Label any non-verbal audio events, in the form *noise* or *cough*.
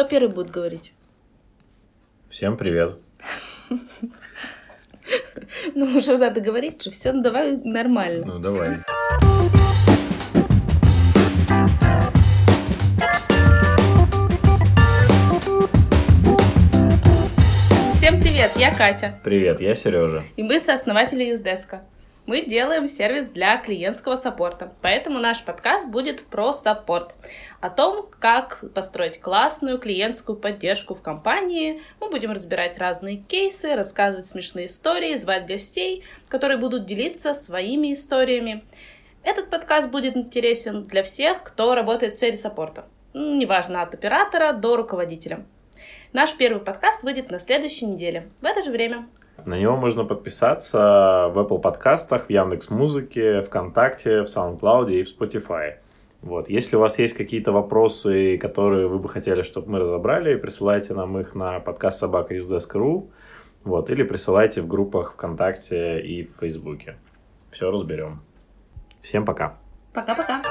Кто первый будет говорить? Всем привет. *laughs* Ну, уже надо говорить же. Все, ну давай нормально. Ну, давай. Всем привет, я Катя. Привет, я Сережа. И мы сооснователи Юздеска. Мы делаем сервис для клиентского саппорта, поэтому наш подкаст будет про саппорт. О том, как построить классную клиентскую поддержку в компании. Мы будем разбирать разные кейсы, рассказывать смешные истории, звать гостей, которые будут делиться своими историями. Этот подкаст будет интересен для всех, кто работает в сфере саппорта. Неважно, от оператора до руководителя. Наш первый подкаст выйдет на следующей неделе, в это же время. На него можно подписаться в Apple подкастах, в Яндекс Музыке, ВКонтакте, в SoundCloud и в Spotify. Вот. Если у вас есть какие-то вопросы, которые вы бы хотели, чтобы мы разобрали, присылайте нам их на подкаст собака вот, или присылайте в группах ВКонтакте и в Фейсбуке. Все разберем. Всем пока. Пока-пока.